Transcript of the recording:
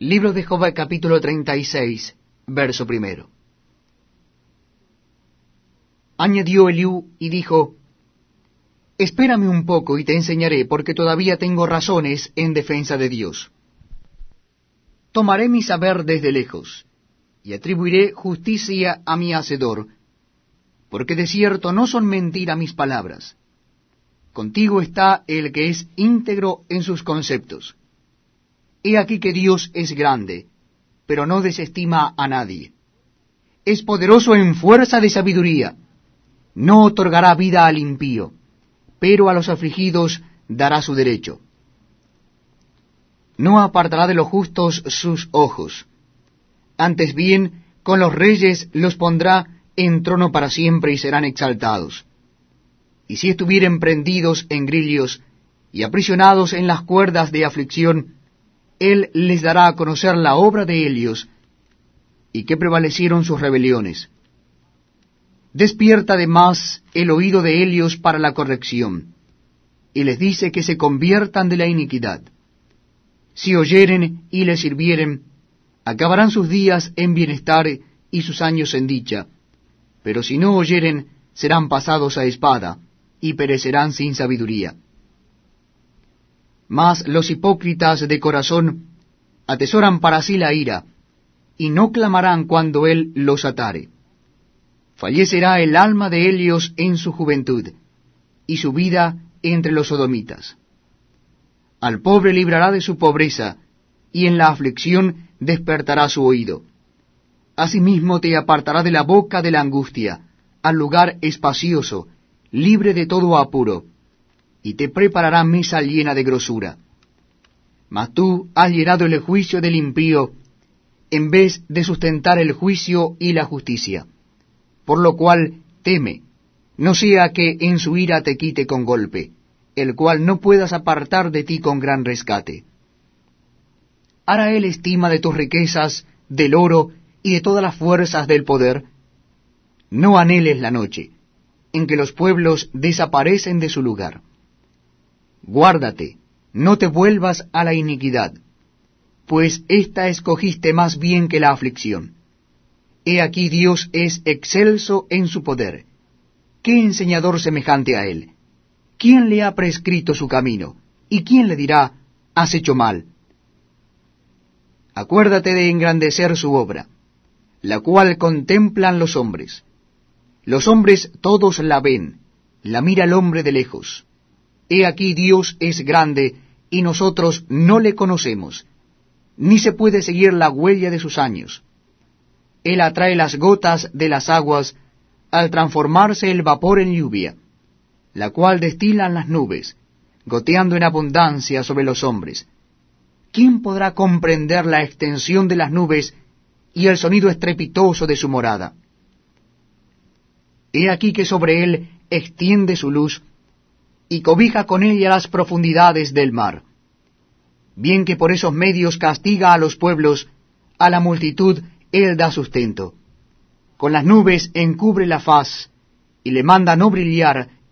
Libro de Job capítulo 36, verso primero. Añadió Eliú y dijo, Espérame un poco y te enseñaré, porque todavía tengo razones en defensa de Dios. Tomaré mi saber desde lejos, y atribuiré justicia a mi Hacedor, porque de cierto no son mentira mis palabras. Contigo está el que es íntegro en sus conceptos He aquí que Dios es grande, pero no desestima a nadie. Es poderoso en fuerza de sabiduría. No otorgará vida al impío, pero a los afligidos dará su derecho. No apartará de los justos sus ojos. Antes bien, con los reyes los pondrá en trono para siempre y serán exaltados. Y si estuvieren prendidos en grillos y aprisionados en las cuerdas de aflicción, él les dará a conocer la obra de Helios y que prevalecieron sus rebeliones. Despierta además el oído de Helios para la corrección, y les dice que se conviertan de la iniquidad. Si oyeren y les sirvieren, acabarán sus días en bienestar y sus años en dicha, pero si no oyeren, serán pasados a espada, y perecerán sin sabiduría. Mas los hipócritas de corazón atesoran para sí la ira, y no clamarán cuando él los atare. Fallecerá el alma de Helios en su juventud, y su vida entre los sodomitas. Al pobre librará de su pobreza, y en la aflicción despertará su oído. Asimismo te apartará de la boca de la angustia, al lugar espacioso, libre de todo apuro, y te preparará mesa llena de grosura. Mas tú has llenado el juicio del impío, en vez de sustentar el juicio y la justicia. Por lo cual teme, no sea que en su ira te quite con golpe, el cual no puedas apartar de ti con gran rescate. ¿Hará él estima de tus riquezas, del oro y de todas las fuerzas del poder? No anheles la noche, en que los pueblos desaparecen de su lugar Guárdate, no te vuelvas a la iniquidad, pues ésta escogiste más bien que la aflicción. He aquí Dios es excelso en su poder. ¿Qué enseñador semejante a él? ¿Quién le ha prescrito su camino? ¿Y quién le dirá, has hecho mal? Acuérdate de engrandecer su obra, la cual contemplan los hombres. Los hombres todos la ven, la mira el hombre de lejos He aquí Dios es grande y nosotros no le conocemos, ni se puede seguir la huella de sus años. Él atrae las gotas de las aguas al transformarse el vapor en lluvia, la cual destilan las nubes, goteando en abundancia sobre los hombres. ¿Quién podrá comprender la extensión de las nubes y el sonido estrepitoso de su morada? He aquí que sobre él extiende su luz y cobija con ella las profundidades del mar. Bien que por esos medios castiga a los pueblos, a la multitud él da sustento. Con las nubes encubre la faz, y le manda no brillar